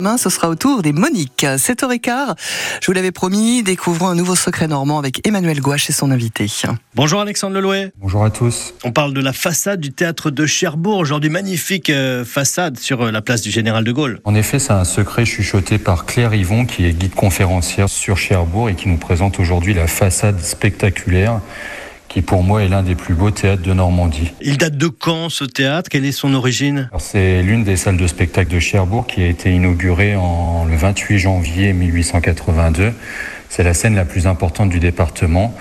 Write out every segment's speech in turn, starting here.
Demain, ce sera au tour des Moniques. 7h15, je vous l'avais promis, découvrons un nouveau secret normand avec Emmanuel Gouache et son invité. Bonjour Alexandre Lelouet. Bonjour à tous. On parle de la façade du théâtre de Cherbourg, aujourd'hui magnifique euh, façade sur euh, la place du Général de Gaulle. En effet, c'est un secret chuchoté par Claire Yvon, qui est guide conférencière sur Cherbourg et qui nous présente aujourd'hui la façade spectaculaire qui pour moi est l'un des plus beaux théâtres de Normandie. Il date de quand ce théâtre? Quelle est son origine? C'est l'une des salles de spectacle de Cherbourg qui a été inaugurée en le 28 janvier 1882. C'est la scène la plus importante du département.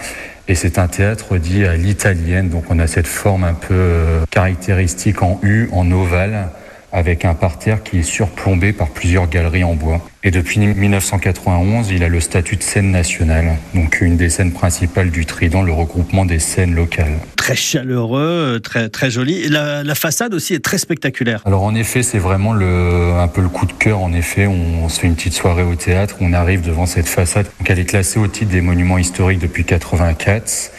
Et c'est un théâtre dit à l'italienne, donc on a cette forme un peu euh, caractéristique en U, en ovale, avec un parterre qui est surplombé par plusieurs galeries en bois. Et depuis 1991, il a le statut de scène nationale, donc une des scènes principales du Trident, le regroupement des scènes locales. Très chaleureux, très, très joli. Et la, la façade aussi est très spectaculaire. Alors en effet, c'est vraiment le, un peu le coup de cœur. En effet, on, on se fait une petite soirée au théâtre, on arrive devant cette façade. Donc elle est classée au titre des monuments historiques depuis 84.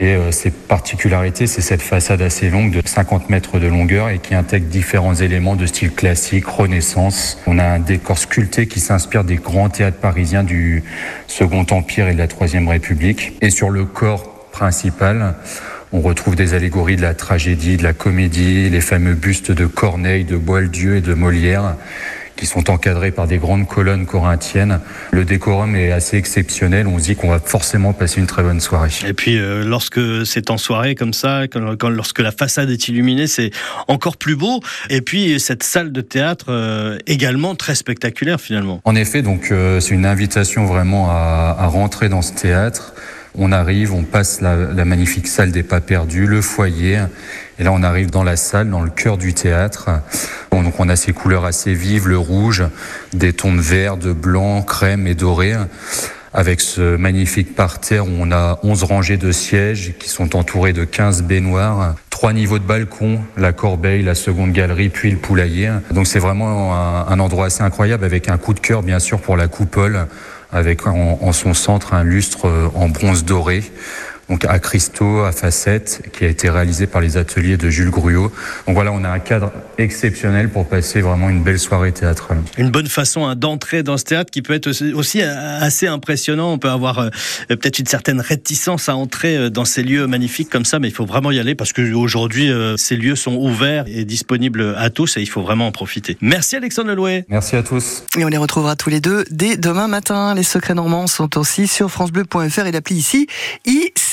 Et euh, ses particularités, c'est cette façade assez longue de 50 mètres de longueur et qui intègre différents éléments de style classique, renaissance. On a un décor sculpté qui s'inspire des grands théâtres parisiens du Second Empire et de la Troisième République. Et sur le corps principal, on retrouve des allégories de la tragédie, de la comédie, les fameux bustes de Corneille, de Boieldieu et de Molière qui sont encadrés par des grandes colonnes corinthiennes. Le décorum est assez exceptionnel. On se dit qu'on va forcément passer une très bonne soirée. Et puis, euh, lorsque c'est en soirée comme ça, quand, quand, lorsque la façade est illuminée, c'est encore plus beau. Et puis, cette salle de théâtre euh, également très spectaculaire finalement. En effet, donc euh, c'est une invitation vraiment à, à, rentrer dans ce théâtre. On arrive, on passe la, la magnifique salle des pas perdus, le foyer. Et là, on arrive dans la salle, dans le cœur du théâtre. Donc on a ces couleurs assez vives, le rouge, des tons de vert, de blanc, crème et doré, avec ce magnifique parterre où on a 11 rangées de sièges qui sont entourés de 15 baignoires, trois niveaux de balcon, la corbeille, la seconde galerie, puis le poulailler. Donc c'est vraiment un, endroit assez incroyable avec un coup de cœur bien sûr pour la coupole, avec en, en son centre un lustre en bronze doré donc à cristaux, à facettes, qui a été réalisé par les ateliers de Jules Gruyot. Donc voilà, on a un cadre exceptionnel pour passer vraiment une belle soirée théâtrale. Une bonne façon hein, d'entrer dans ce théâtre qui peut être aussi assez impressionnant. On peut avoir euh, peut-être une certaine réticence à entrer euh, dans ces lieux magnifiques comme ça, mais il faut vraiment y aller parce qu'aujourd'hui, euh, ces lieux sont ouverts et disponibles à tous et il faut vraiment en profiter. Merci Alexandre Lelouet. Merci à tous. Et on les retrouvera tous les deux dès demain matin. Les secrets normands sont aussi sur francebleu.fr et l'appli ici. IC